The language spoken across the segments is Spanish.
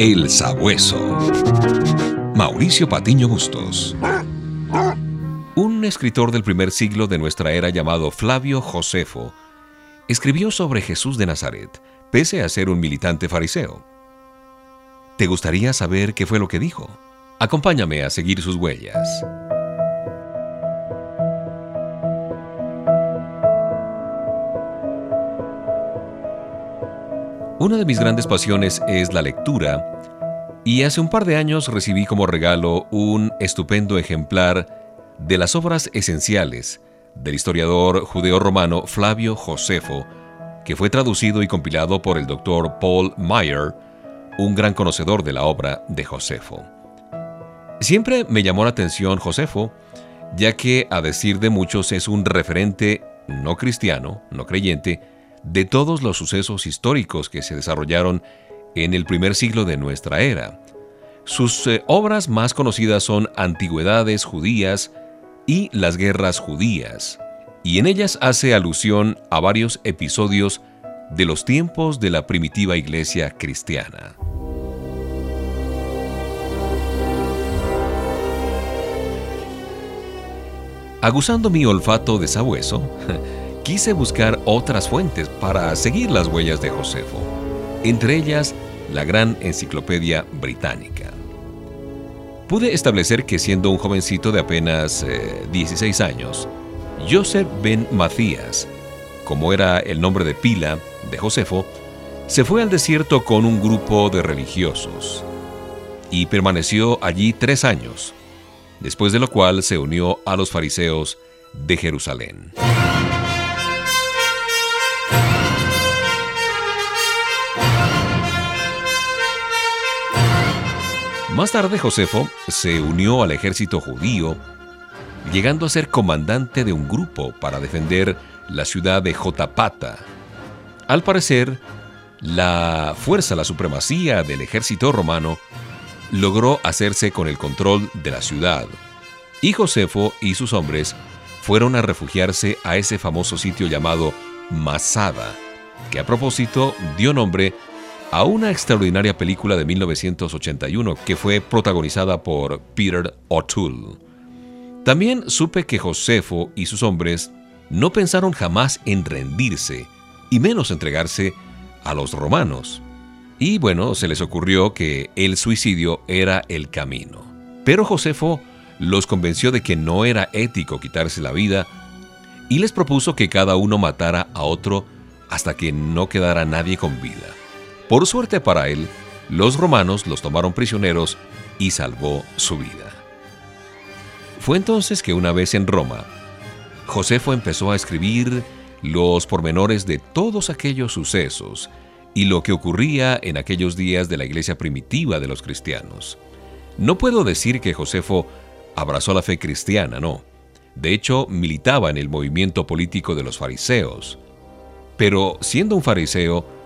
El Sabueso. Mauricio Patiño Bustos. Un escritor del primer siglo de nuestra era llamado Flavio Josefo escribió sobre Jesús de Nazaret, pese a ser un militante fariseo. ¿Te gustaría saber qué fue lo que dijo? Acompáñame a seguir sus huellas. Una de mis grandes pasiones es la lectura y hace un par de años recibí como regalo un estupendo ejemplar de las obras esenciales del historiador judeo-romano Flavio Josefo, que fue traducido y compilado por el doctor Paul Meyer, un gran conocedor de la obra de Josefo. Siempre me llamó la atención Josefo, ya que, a decir de muchos, es un referente no cristiano, no creyente, de todos los sucesos históricos que se desarrollaron en el primer siglo de nuestra era. Sus eh, obras más conocidas son Antigüedades judías y Las guerras judías, y en ellas hace alusión a varios episodios de los tiempos de la primitiva iglesia cristiana. Aguzando mi olfato de sabueso, quise buscar otras fuentes para seguir las huellas de Josefo, entre ellas la gran enciclopedia británica. Pude establecer que siendo un jovencito de apenas 16 eh, años, Joseph Ben Macías, como era el nombre de pila de Josefo, se fue al desierto con un grupo de religiosos y permaneció allí tres años, después de lo cual se unió a los fariseos de Jerusalén. Más tarde Josefo se unió al ejército judío, llegando a ser comandante de un grupo para defender la ciudad de Jotapata. Al parecer, la fuerza, la supremacía del ejército romano logró hacerse con el control de la ciudad, y Josefo y sus hombres fueron a refugiarse a ese famoso sitio llamado Masada, que a propósito dio nombre a una extraordinaria película de 1981 que fue protagonizada por Peter O'Toole. También supe que Josefo y sus hombres no pensaron jamás en rendirse, y menos entregarse a los romanos. Y bueno, se les ocurrió que el suicidio era el camino. Pero Josefo los convenció de que no era ético quitarse la vida y les propuso que cada uno matara a otro hasta que no quedara nadie con vida. Por suerte para él, los romanos los tomaron prisioneros y salvó su vida. Fue entonces que una vez en Roma, Josefo empezó a escribir los pormenores de todos aquellos sucesos y lo que ocurría en aquellos días de la iglesia primitiva de los cristianos. No puedo decir que Josefo abrazó la fe cristiana, no. De hecho, militaba en el movimiento político de los fariseos. Pero siendo un fariseo,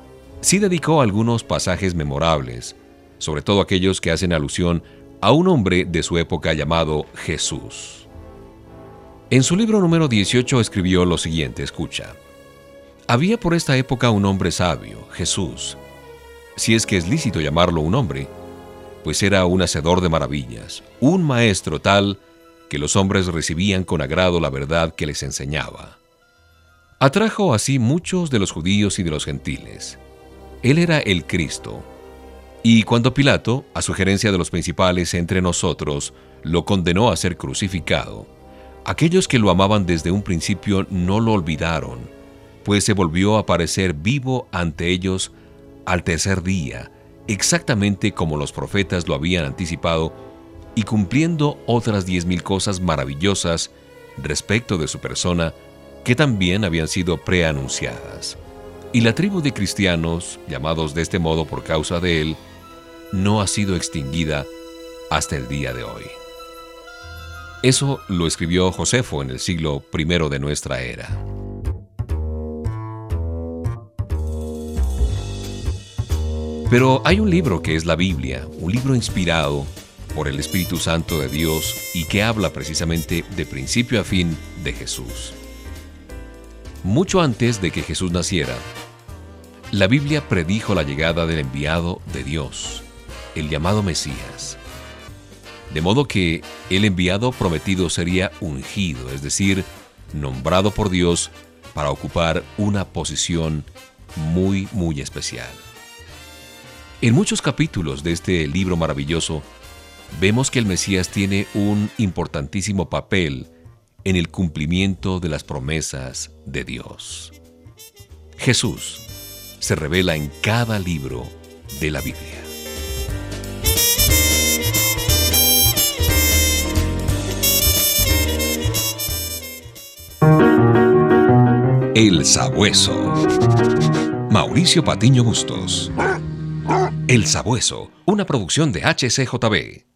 sí dedicó algunos pasajes memorables, sobre todo aquellos que hacen alusión a un hombre de su época llamado Jesús. En su libro número 18 escribió lo siguiente, escucha. Había por esta época un hombre sabio, Jesús, si es que es lícito llamarlo un hombre, pues era un hacedor de maravillas, un maestro tal que los hombres recibían con agrado la verdad que les enseñaba. Atrajo así muchos de los judíos y de los gentiles, él era el Cristo. Y cuando Pilato, a sugerencia de los principales entre nosotros, lo condenó a ser crucificado, aquellos que lo amaban desde un principio no lo olvidaron, pues se volvió a aparecer vivo ante ellos al tercer día, exactamente como los profetas lo habían anticipado, y cumpliendo otras diez mil cosas maravillosas respecto de su persona que también habían sido preanunciadas. Y la tribu de cristianos, llamados de este modo por causa de él, no ha sido extinguida hasta el día de hoy. Eso lo escribió Josefo en el siglo I de nuestra era. Pero hay un libro que es la Biblia, un libro inspirado por el Espíritu Santo de Dios y que habla precisamente de principio a fin de Jesús. Mucho antes de que Jesús naciera, la Biblia predijo la llegada del enviado de Dios, el llamado Mesías. De modo que el enviado prometido sería ungido, es decir, nombrado por Dios para ocupar una posición muy, muy especial. En muchos capítulos de este libro maravilloso, vemos que el Mesías tiene un importantísimo papel en el cumplimiento de las promesas de Dios. Jesús se revela en cada libro de la Biblia. El Sabueso. Mauricio Patiño Bustos. El Sabueso, una producción de HCJB.